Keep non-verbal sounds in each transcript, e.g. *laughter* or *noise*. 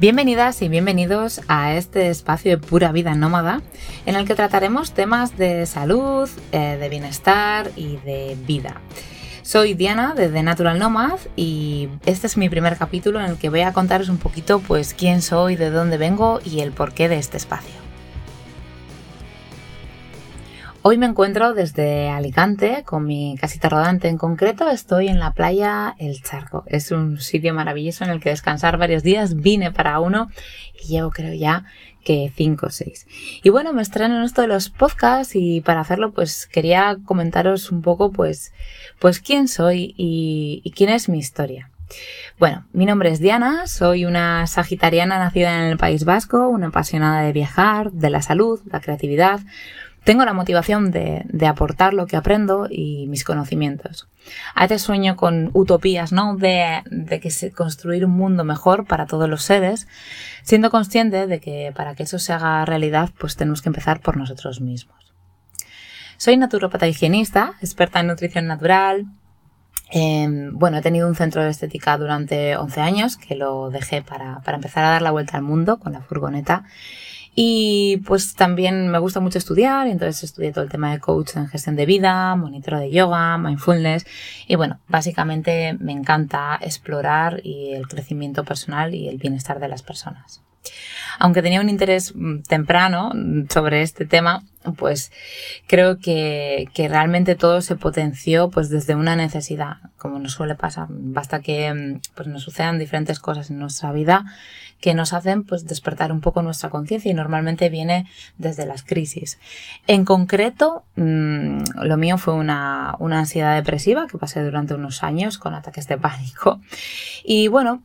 Bienvenidas y bienvenidos a este espacio de pura vida nómada en el que trataremos temas de salud, eh, de bienestar y de vida. Soy Diana de The Natural Nomad y este es mi primer capítulo en el que voy a contaros un poquito pues quién soy, de dónde vengo y el porqué de este espacio. Hoy me encuentro desde Alicante con mi casita rodante. En concreto estoy en la playa El Charco. Es un sitio maravilloso en el que descansar varios días. Vine para uno y llevo creo ya que 5 o 6. Y bueno, me estreno en esto de los podcasts y para hacerlo pues quería comentaros un poco pues, pues quién soy y, y quién es mi historia. Bueno, mi nombre es Diana, soy una sagitariana nacida en el País Vasco, una apasionada de viajar, de la salud, la creatividad, tengo la motivación de, aportar lo que aprendo y mis conocimientos. A veces sueño con utopías, ¿no? De, de que se construir un mundo mejor para todos los seres, siendo consciente de que para que eso se haga realidad, pues tenemos que empezar por nosotros mismos. Soy naturopata higienista, experta en nutrición natural. Em, bueno, he tenido un centro de estética durante 11 años, que lo dejé para, para empezar a dar la vuelta al mundo con la furgoneta. Y pues también me gusta mucho estudiar, entonces estudié todo el tema de coach en gestión de vida, monitor de yoga, mindfulness y bueno, básicamente me encanta explorar y el crecimiento personal y el bienestar de las personas. Aunque tenía un interés mm, temprano sobre este tema, pues creo que, que, realmente todo se potenció pues desde una necesidad, como nos suele pasar. Basta que mm, pues, nos sucedan diferentes cosas en nuestra vida que nos hacen pues despertar un poco nuestra conciencia y normalmente viene desde las crisis. En concreto, mmm, lo mío fue una, una ansiedad depresiva que pasé durante unos años con ataques de pánico. Y bueno,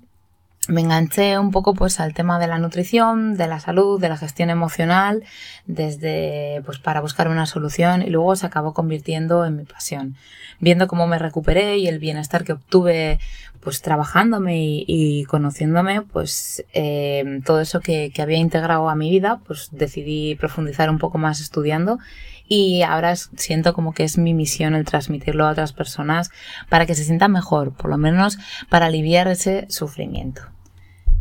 me enganché un poco pues al tema de la nutrición, de la salud, de la gestión emocional, desde pues para buscar una solución y luego se acabó convirtiendo en mi pasión. Viendo cómo me recuperé y el bienestar que obtuve pues trabajándome y, conociéndome, pues eh, todo eso que, había integrado a mi vida, pues decidí profundizar un poco más estudiando y ahora siento como que es mi misión el transmitirlo a otras personas para que se sientan mejor, por lo menos para aliviar ese sufrimiento.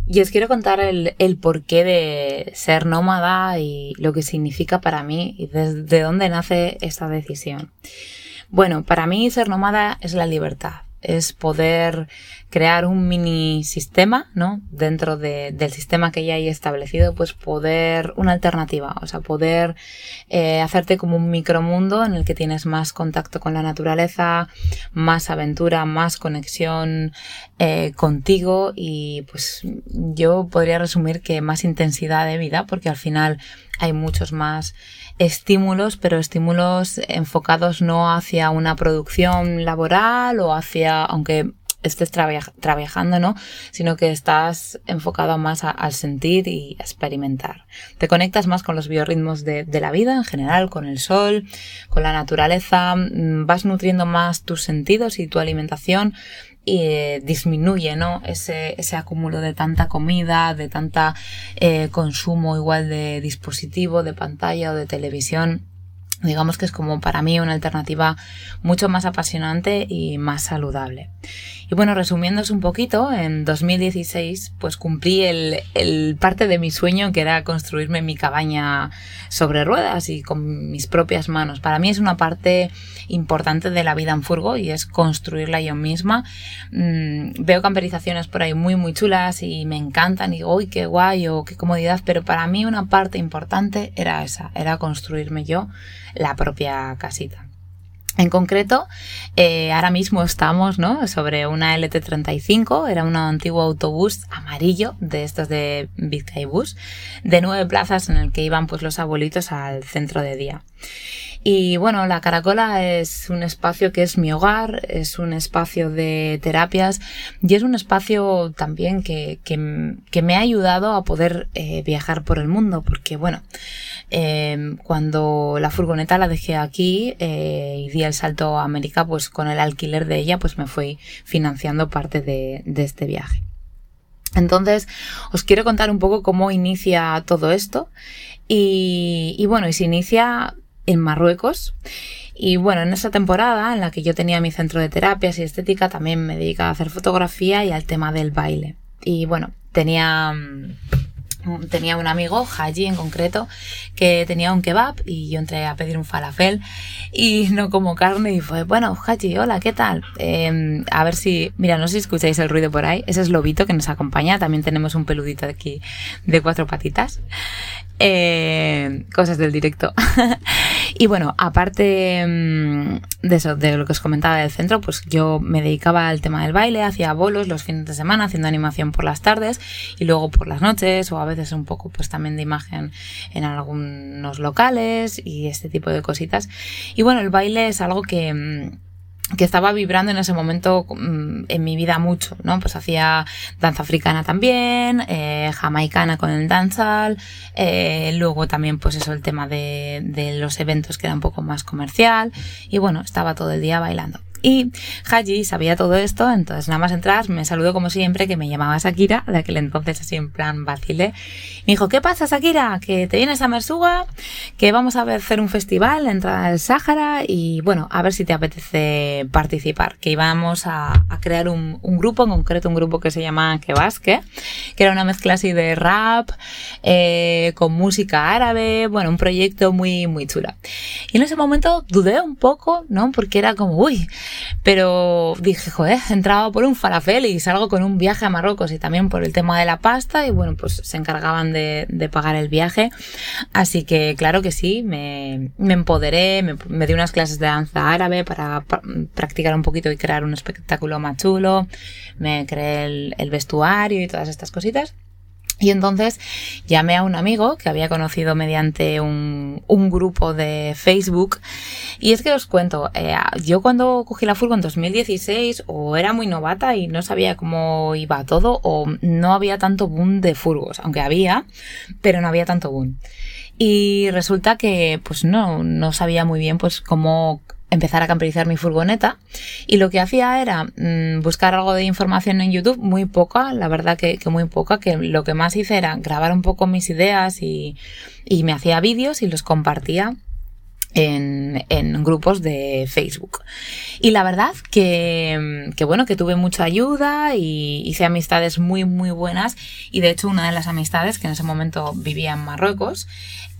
Y os quiero contar el, el, porqué de ser nómada y lo que significa para mí y desde dónde nace esta decisión. Bueno, para mí ser nómada es la libertad es poder crear un mini sistema, ¿no? Dentro de, del sistema que ya hay establecido, pues poder, una alternativa, o sea, poder eh, hacerte como un micromundo en el que tienes más contacto con la naturaleza, más aventura, más conexión eh, contigo y pues yo podría resumir que más intensidad de vida, porque al final hay muchos más estímulos, pero estímulos enfocados no hacia una producción laboral o hacia, aunque estés trabajando, ¿no? Sino que estás enfocado más al sentir y experimentar. Te conectas más con los biorritmos de, de, la vida en general, con el sol, con la naturaleza, mm, vas nutriendo más tus sentidos y tu alimentación y eh, disminuye ¿no? ese, ese acúmulo de tanta comida, de tanta eh, consumo igual de dispositivo, de pantalla o de televisión digamos que es como para mí una alternativa mucho más apasionante y más saludable. Y bueno, resumiéndose un poquito, en 2016 pues cumplí el, parte de mi sueño que era construirme mi cabaña sobre ruedas y con mis propias manos. Para mí es una parte importante de la vida en furgo y es construirla yo misma. Mm, veo camperizaciones por ahí muy muy chulas y me encantan y digo, uy, qué guay o qué comodidad, pero para mí una parte importante era esa, era construirme yo la propia casita. En concreto, eh, ahora mismo estamos ¿no? sobre una LT35, era un antiguo autobús amarillo de estos de Bus, de nueve plazas en el que iban pues los abuelitos al centro de día. Y bueno, la Caracola es un espacio que es mi hogar, es un espacio de terapias y es un espacio también que, que, me ha ayudado a poder eh, viajar por el mundo, porque bueno, eh, cuando la furgoneta la dejé aquí eh, y di el salto a América, pues con el alquiler de ella, pues me fui financiando parte de, este viaje. Entonces, os quiero contar un poco cómo inicia todo esto. Y, y, bueno, y se inicia en Marruecos. Y bueno, en esa temporada en la que yo tenía mi centro de terapias y estética, también me dedicaba a hacer fotografía y al tema del baile. Y bueno, tenía mm, tenía un amigo, Haji en concreto, que tenía un kebab y yo entré a pedir un falafel y no como carne y fue, bueno, Haji, hola, ¿qué tal? Em, a ver si, mira, no sé si escucháis el ruido por ahí, ese es Lobito que nos acompaña, también tenemos un peludito aquí de cuatro patitas. Eh, cosas del directo. *laughs* y bueno, aparte mm, de eso, de lo que os comentaba del centro, pues yo me dedicaba al tema del baile, hacía bolos los fines de semana, haciendo animación por las tardes y luego por las noches o a veces un poco pues también de imagen en algunos locales y este tipo de cositas. Y bueno, el baile es algo que mm, que estaba vibrando en ese momento mm, en mi vida mucho, ¿no? Pues hacía danza africana también, eh, jamaicana con el dancehall, eh, luego también pues eso el tema de, de los eventos que era un poco más comercial y bueno, estaba todo el día bailando. Y Haji sabía todo esto, entonces nada más entrar me saludó como siempre, que me llamaba Shakira, de aquel entonces así en plan vacile. Me dijo, ¿qué pasa Shakira? Que te vienes a Mersuga, que vamos a hacer un festival, entrada del Sáhara y bueno, a ver si te apetece participar. Que íbamos a, crear un, grupo, en concreto un grupo que se llama Kebasque, que era una mezcla así de rap, eh, con música árabe, bueno, un proyecto muy, muy chula. Y en ese momento dudé un poco, ¿no? Porque era como, uy, pero dije, joder, entraba por un falafel y salgo con un viaje a Marruecos y también por el tema de la pasta y bueno, pues se encargaban de, pagar el viaje. Así que claro que sí, me, empoderé, me, di unas clases de danza árabe para practicar un poquito y crear un espectáculo más chulo, me creé el vestuario y todas estas cositas. *laughs* Y entonces llamé a un amigo que había conocido mediante un, un grupo de Facebook. Y es que os cuento, eh, yo cuando cogí la furgo en 2016 o era muy novata y no sabía cómo iba todo o no había tanto boom de furgos, aunque había, pero no había tanto boom. Y resulta que pues no, no sabía muy bien pues cómo empezar a camperizar mi furgoneta y lo que hacía era mm, buscar algo de información en YouTube, muy poca, la verdad que, muy poca, que lo que más hice era grabar un poco mis ideas y, y me hacía vídeos y los compartía en, en, grupos de Facebook. Y la verdad que, que, bueno, que tuve mucha ayuda y hice amistades muy, muy buenas. Y de hecho, una de las amistades que en ese momento vivía en Marruecos,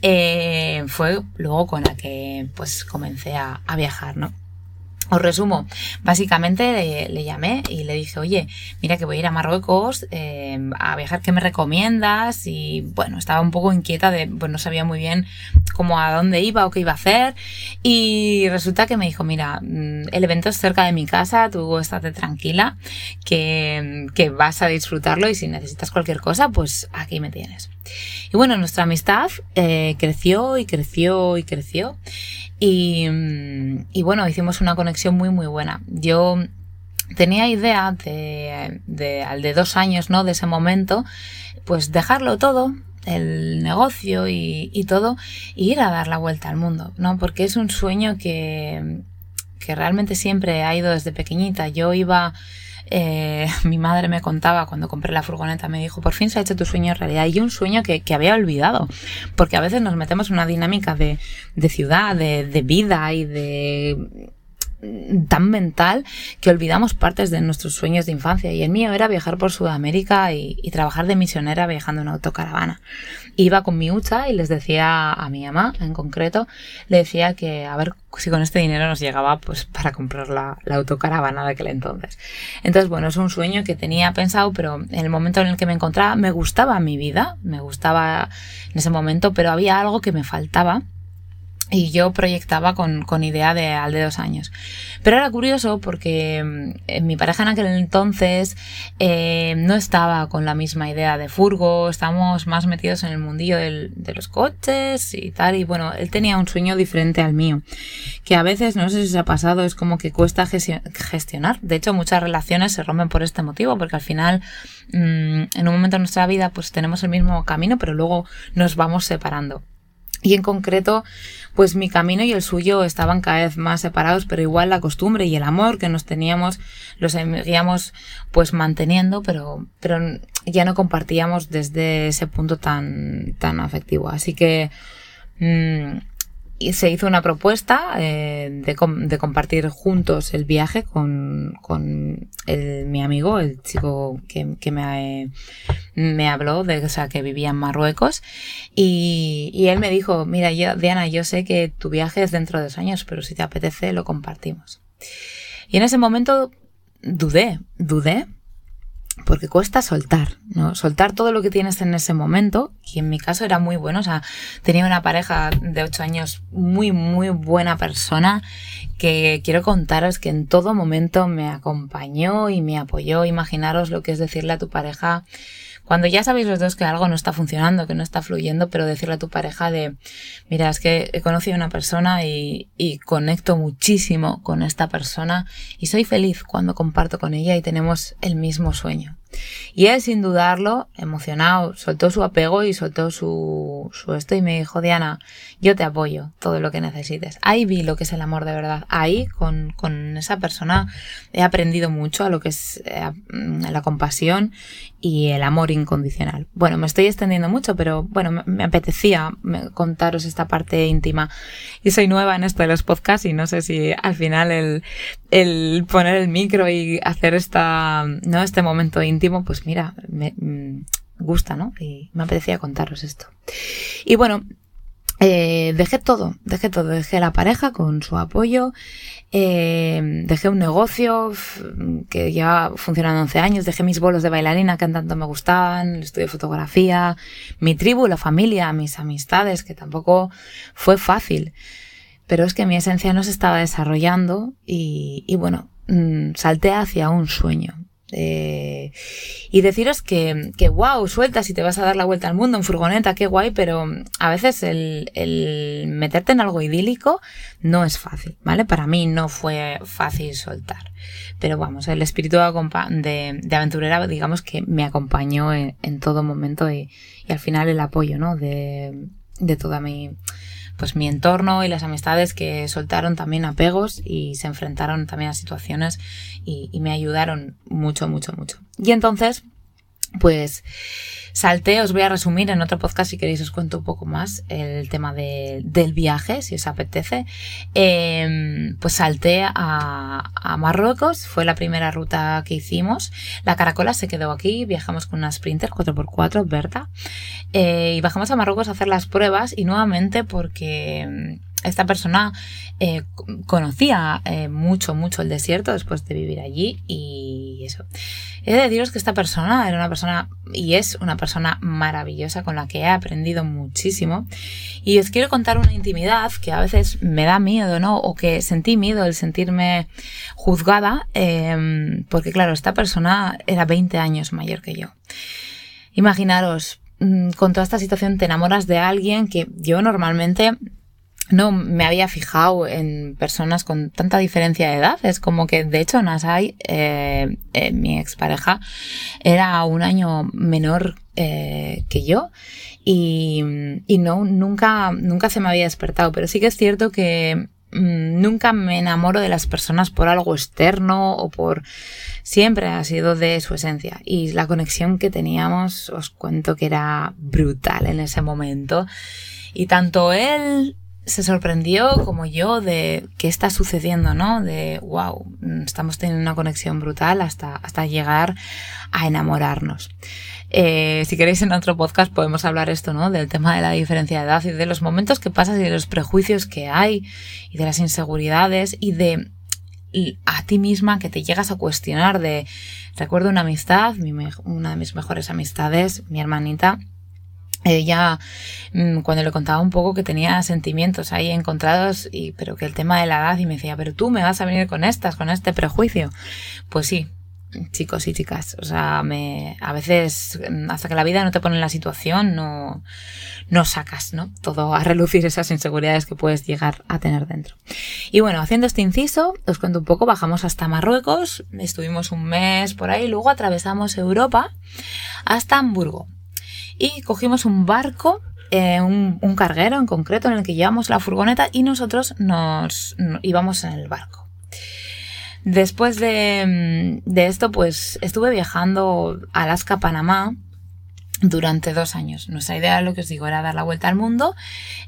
eh, fue luego con la que pues comencé a, viajar, ¿no? Os resumo, básicamente le, llamé y le dije, oye, mira que voy a ir a Marruecos eh, a viajar, ¿qué me recomiendas? Y bueno, estaba un poco inquieta de, pues no sabía muy bien cómo a dónde iba o qué iba a hacer. Y resulta que me dijo, mira, mm, el evento es cerca de mi casa, tú estate tranquila, que, que vas a disfrutarlo y si necesitas cualquier cosa, pues aquí me tienes. Y bueno, nuestra amistad eh, creció y creció y creció. Y, y, bueno, hicimos una conexión muy, muy buena. Yo tenía idea de, de, al de dos años, ¿no? De ese momento, pues dejarlo todo, el negocio y, y todo, e ir a dar la vuelta al mundo, ¿no? Porque es un sueño que, que realmente siempre ha ido desde pequeñita. Yo iba eh, *laughs* mi madre me contaba cuando compré la furgoneta, me dijo, por fin se ha hecho tu sueño realidad. Y un sueño que, había olvidado, porque a veces nos metemos en una dinámica de, ciudad, de vida y de tan mental que olvidamos partes de nuestros sueños de infancia. Y el mío era viajar por Sudamérica y, trabajar de misionera viajando en autocaravana. Iba con mi hucha y les decía a mi mamá, en concreto, le decía que a ver si con este dinero nos llegaba pues para comprar la, la autocaravana de aquel entonces. Entonces, bueno, es un sueño que tenía pensado, pero en el momento en el que me encontraba me gustaba mi vida, me gustaba en ese momento, pero había algo que me faltaba y yo proyectaba con, con, idea de al de dos años. Pero era curioso porque mm, mi pareja en aquel entonces eh, no estaba con la misma idea de furgo, estábamos más metidos en el mundillo del, de los coches y tal, y bueno, él tenía un sueño diferente al mío, que a veces, no sé si se ha pasado, es como que cuesta gestionar. De hecho, muchas relaciones se rompen por este motivo, porque al final, mm, en un momento de nuestra vida, pues tenemos el mismo camino, pero luego nos vamos separando. Y en concreto, pues mi camino y el suyo estaban cada vez más separados, pero igual la costumbre y el amor que nos teníamos los seguíamos pues manteniendo, pero, pero ya no compartíamos desde ese punto tan, tan afectivo. Así que y se hizo una propuesta eh, de, de, compartir juntos el viaje con, con el, mi amigo, el chico que, que me, me, habló, de, que vivía en Marruecos. Y, él me dijo, mira, yo, Diana, yo sé que tu viaje es dentro de dos años, pero si te apetece, lo compartimos. Y en ese momento dudé, dudé, porque cuesta soltar, ¿no? Soltar todo lo que tienes en ese momento, y en mi caso era muy bueno, o sea, tenía una pareja de ocho años muy, muy buena persona, que quiero contaros que en todo momento me acompañó y me apoyó. Imaginaros lo que es decirle a tu pareja, cuando ya sabéis los dos que algo no está funcionando, que no está fluyendo, pero decirle a tu pareja de, mira, es que he conocido a una persona y, y conecto muchísimo con esta persona y soy feliz cuando comparto con ella y tenemos el mismo sueño. Y él, sin dudarlo, emocionado, soltó su apego y soltó su, su esto y me dijo, Diana, yo te apoyo todo lo que necesites. Ahí vi lo que es el amor de verdad. Ahí, con, con esa persona, he aprendido mucho a lo que es eh, la compasión y el amor incondicional. Bueno, me estoy extendiendo mucho, pero bueno, me, apetecía contaros esta parte íntima. Y soy nueva en esto de los podcasts y no sé si al final el, el poner el micro y hacer esta, ¿no? este momento íntimo, pues mira, me mm, gusta, ¿no? Y me apetecía contaros esto. Y bueno, eh, dejé todo, dejé todo, dejé la pareja con su apoyo, eh, dejé un negocio que lleva funcionando 11 años, dejé mis bolos de bailarina que tanto me gustaban, el estudio de fotografía, mi tribu, la familia, mis amistades, que tampoco fue fácil. Pero es que mi esencia no se estaba desarrollando y, y bueno, mm, salté hacia un sueño. Eh, y deciros que, que wow, sueltas y te vas a dar la vuelta al mundo en furgoneta, qué guay, pero a veces el, el meterte en algo idílico no es fácil, ¿vale? Para mí no fue fácil soltar. Pero vamos, el espíritu de, aventurera, digamos que me acompañó en, en todo momento y, y, al final el apoyo, ¿no? De, de toda mi, pues mi entorno y las amistades que soltaron también apegos y se enfrentaron también a situaciones y, y me ayudaron mucho, mucho, mucho. Y entonces, pues salté, os voy a resumir en otro podcast si queréis os cuento un poco más el tema del viaje, si os apetece. Em, pues salté a, Marruecos, fue la primera ruta que hicimos. La caracola se quedó aquí, viajamos con una Sprinter 4x4, Berta, eh, y bajamos a Marruecos a hacer las pruebas y nuevamente porque esta persona eh, conocía eh, mucho, mucho el desierto después de vivir allí y eso. He de deciros que esta persona era una persona y es una persona maravillosa con la que he aprendido muchísimo y os quiero contar una intimidad que a veces me da miedo, ¿no? O que sentí miedo el sentirme juzgada em, porque claro, esta persona era 20 años mayor que yo. Imaginaros, mm, con toda esta situación te enamoras de alguien que yo normalmente no me había fijado en personas con tanta diferencia de edad. Es como que, de hecho, Nasai, eh, eh, mi expareja, era un año menor eh, que yo y, y, no, nunca, nunca se me había despertado. Pero sí que es cierto que mm, nunca me enamoro de las personas por algo externo o por... Siempre ha sido de su esencia. Y la conexión que teníamos, os cuento que era brutal en ese momento. Y tanto él se sorprendió como yo de qué está sucediendo, ¿no? De wow, estamos teniendo una conexión brutal hasta, hasta llegar a enamorarnos. Eh, si queréis en otro podcast podemos hablar esto, ¿no? Del tema de la diferencia de edad y de los momentos que pasas y de los prejuicios que hay y de las inseguridades y de a ti misma que te llegas a cuestionar de recuerdo una amistad, una de mis mejores amistades, mi hermanita, ella mm, cuando le contaba un poco que tenía sentimientos ahí encontrados y pero que el tema de la edad y me decía pero tú me vas a venir con estas con este prejuicio pues sí chicos y chicas o sea me a veces mm, hasta que la vida no te pone en la situación no no sacas no todo a relucir esas inseguridades que puedes llegar a tener dentro. Y bueno haciendo este inciso os cuento un poco bajamos hasta Marruecos estuvimos un mes por ahí luego atravesamos Europa hasta Hamburgo y cogimos un barco eh, un, carguero en concreto en el que llevamos la furgoneta y nosotros nos, íbamos en el barco. Después de, de, esto, pues estuve viajando a Alaska, Panamá, durante dos años. Nuestra idea, lo que os digo, era dar la vuelta al mundo.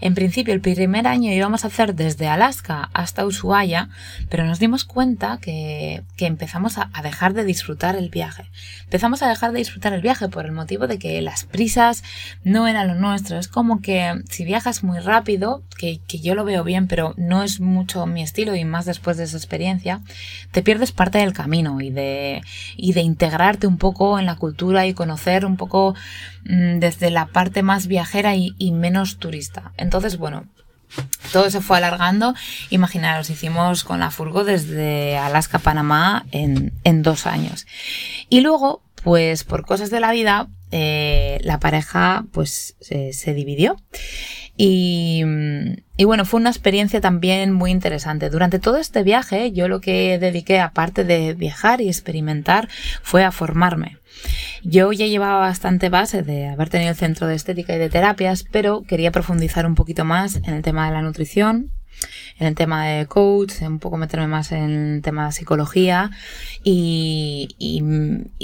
En principio, el primer año íbamos a hacer desde Alaska hasta Ushuaia, pero nos dimos cuenta que, que empezamos a, dejar de disfrutar el viaje. Empezamos a dejar de disfrutar el viaje por el motivo de que las prisas no eran lo nuestro. Es como que si viajas muy rápido, que, que yo lo veo bien, pero no es mucho mi estilo y más después de esa experiencia, te pierdes parte del camino y de, y de integrarte un poco en la cultura y conocer un poco desde la parte más viajera y, menos turista. Entonces, bueno, todo se fue alargando. Imaginaros, hicimos con la furgo desde Alaska Panamá en, dos años. Y luego, pues por cosas de la vida, eh, la pareja pues se dividió. Y, y, bueno, fue una experiencia también muy interesante. Durante todo este viaje, yo lo que dediqué, aparte de viajar y experimentar, fue a formarme. Yo ya llevaba bastante base de haber tenido el centro de estética y de terapias, pero quería profundizar un poquito más en el tema de la nutrición, en el tema de coach, un poco meterme más en el tema de psicología y,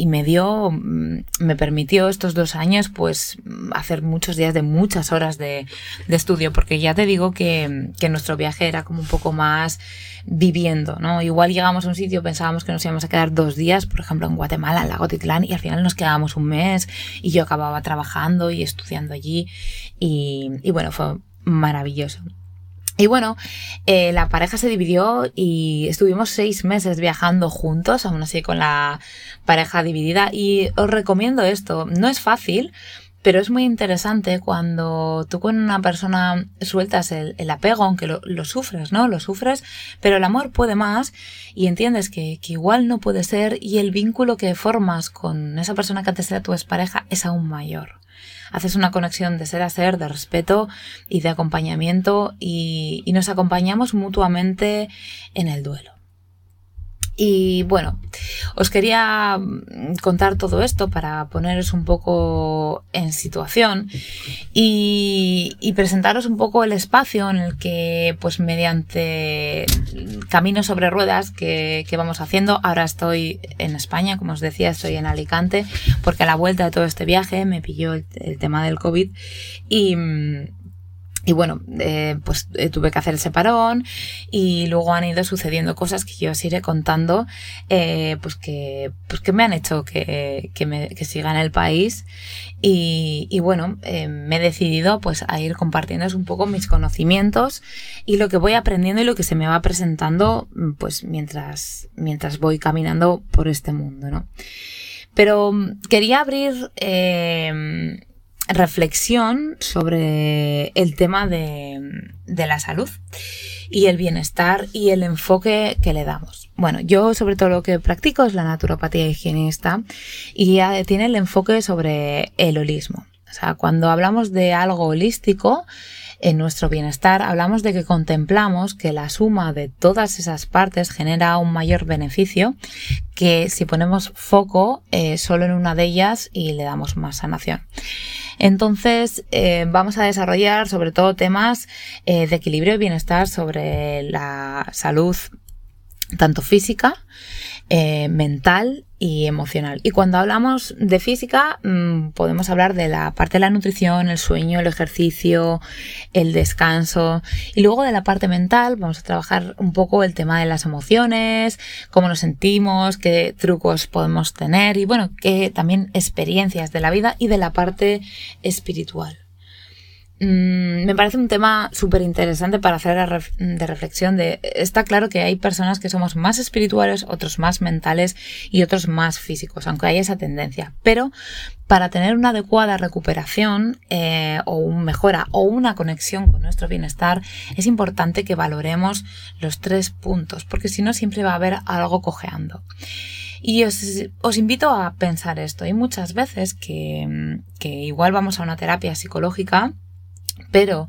me dio, me permitió estos dos años pues hacer muchos días de muchas horas de, estudio porque ya te digo que, que nuestro viaje era como un poco más viviendo, ¿no? Igual llegamos a un sitio, pensábamos que nos íbamos a quedar dos días, por ejemplo en Guatemala, en Lago Titlán, y al final nos quedábamos un mes y yo acababa trabajando y estudiando allí y bueno, fue maravilloso. Y bueno, eh, la pareja se dividió y estuvimos seis meses viajando juntos, aún así con la pareja dividida. Y os recomiendo esto. No es fácil, pero es muy interesante cuando tú con una persona sueltas el, apego, aunque lo, sufres, ¿no? Lo sufres, pero el amor puede más y entiendes que, que, igual no puede ser y el vínculo que formas con esa persona que antes era tu expareja es aún mayor haces una conexión de ser a ser, de respeto y de acompañamiento y, nos acompañamos mutuamente en el duelo. Y bueno, os quería mm, contar todo esto para poneros un poco en situación y, presentaros un poco el espacio en el que, pues mediante caminos sobre ruedas que, vamos haciendo, ahora estoy en España, como os decía, estoy en Alicante, porque a la vuelta de todo este viaje me pilló el, el tema del COVID y mm, y bueno, eh, pues eh, tuve que hacer ese parón y luego han ido sucediendo cosas que yo os iré contando, eh, pues, que, pues que me han hecho que, que, me, que siga en el país y, y bueno, me he decidido pues a ir compartiéndoos un poco mis conocimientos y lo que voy aprendiendo y lo que se me va presentando pues mientras, mientras voy caminando por este mundo, ¿no? Pero mm, quería abrir reflexión sobre el tema de, la salud y el bienestar y el enfoque que le damos. Bueno, yo sobre todo lo que practico es la naturopatía higienista y tiene el enfoque sobre el holismo. O sea, cuando hablamos de algo holístico, en nuestro bienestar, hablamos de que contemplamos que la suma de todas esas partes genera un mayor beneficio que si ponemos foco eh, solo en una de ellas y le damos más sanación. Entonces, eh, vamos a desarrollar sobre todo temas eh, de equilibrio y bienestar sobre la salud tanto física, eh, mental y emocional. Y cuando hablamos de física, mm, podemos hablar de la parte de la nutrición, el sueño, el ejercicio, el descanso. Y luego de la parte mental, vamos a trabajar un poco el tema de las emociones, cómo nos sentimos, qué trucos podemos tener y bueno, qué también experiencias de la vida y de la parte espiritual. Mm, me parece un tema súper interesante para hacer de reflexión está claro que hay personas que somos más espirituales, otros más mentales y otros más físicos, aunque hay esa tendencia. Pero para tener una adecuada recuperación eh, o una mejora o una conexión con nuestro bienestar, es importante que valoremos los tres puntos, porque si no siempre va a haber algo cojeando. Y os, invito a pensar esto. Hay muchas veces que, que igual vamos a una terapia psicológica pero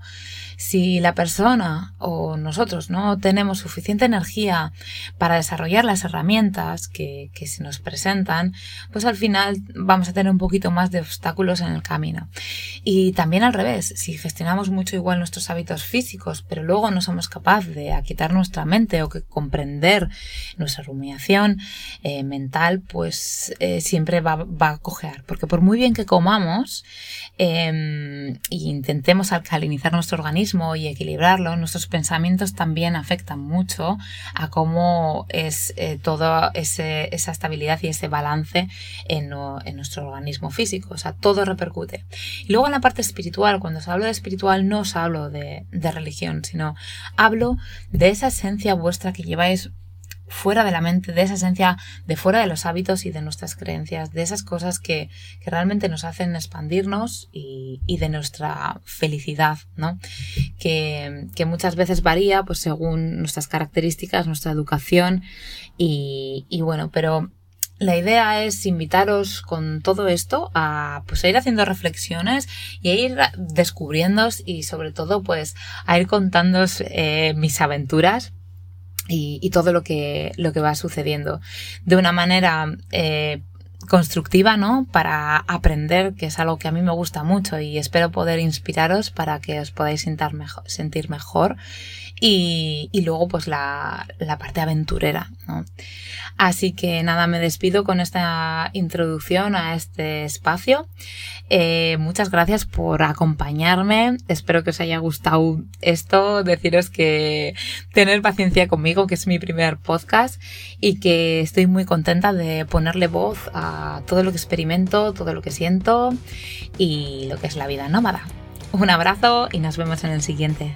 si la persona o nosotros no tenemos suficiente energía para desarrollar las herramientas que, que, se nos presentan, pues al final vamos a tener un poquito más de obstáculos en el camino. Y también al revés, si gestionamos mucho igual nuestros hábitos físicos, pero luego no somos capaces de quitar nuestra mente o que comprender nuestra rumiación eh, mental, pues eh, siempre va, va, a cojear. Porque por muy bien que comamos eh, e intentemos alcalinizar nuestro organismo, y equilibrarlo, nuestros pensamientos también afectan mucho a cómo es eh, toda esa estabilidad y ese balance en, nuestro organismo físico. O sea, todo repercute. Y luego en la parte espiritual, cuando os hablo de espiritual, no os hablo de religión, sino hablo de esa esencia vuestra que lleváis fuera de la mente, de esa esencia de fuera de los hábitos y de nuestras creencias, de esas cosas que, que realmente nos hacen expandirnos y, y, de nuestra felicidad, ¿no? Que, que, muchas veces varía pues según nuestras características, nuestra educación y, y bueno, pero la idea es invitaros con todo esto a, pues, a ir haciendo reflexiones y a ir descubriendo y sobre todo pues a ir contándos eh, mis aventuras y, todo lo que, lo que va sucediendo de una manera eh, constructiva, ¿no? Para aprender, que es algo que a mí me gusta mucho y espero poder inspiraros para que os podáis sentir mejor y, luego pues la, la, parte aventurera. ¿no? Así que nada, me despido con esta introducción a este espacio. Eh, muchas gracias por acompañarme. Espero que os haya gustado esto. Deciros que tener paciencia conmigo, que es mi primer podcast y que estoy muy contenta de ponerle voz a todo lo que experimento, todo lo que siento y lo que es la vida nómada. Un abrazo y nos vemos en el siguiente.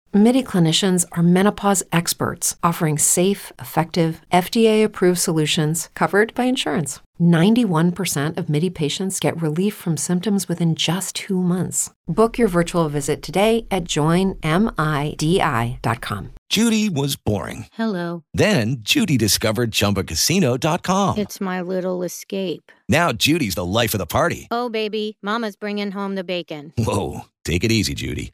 MIDI clinicians are menopause experts offering safe, effective, FDA approved solutions covered by insurance. 91% of MIDI patients get relief from symptoms within just two months. Book your virtual visit today at joinmidi.com. Judy was boring. Hello. Then Judy discovered chumbacasino.com. It's my little escape. Now Judy's the life of the party. Oh, baby, Mama's bringing home the bacon. Whoa. Take it easy, Judy.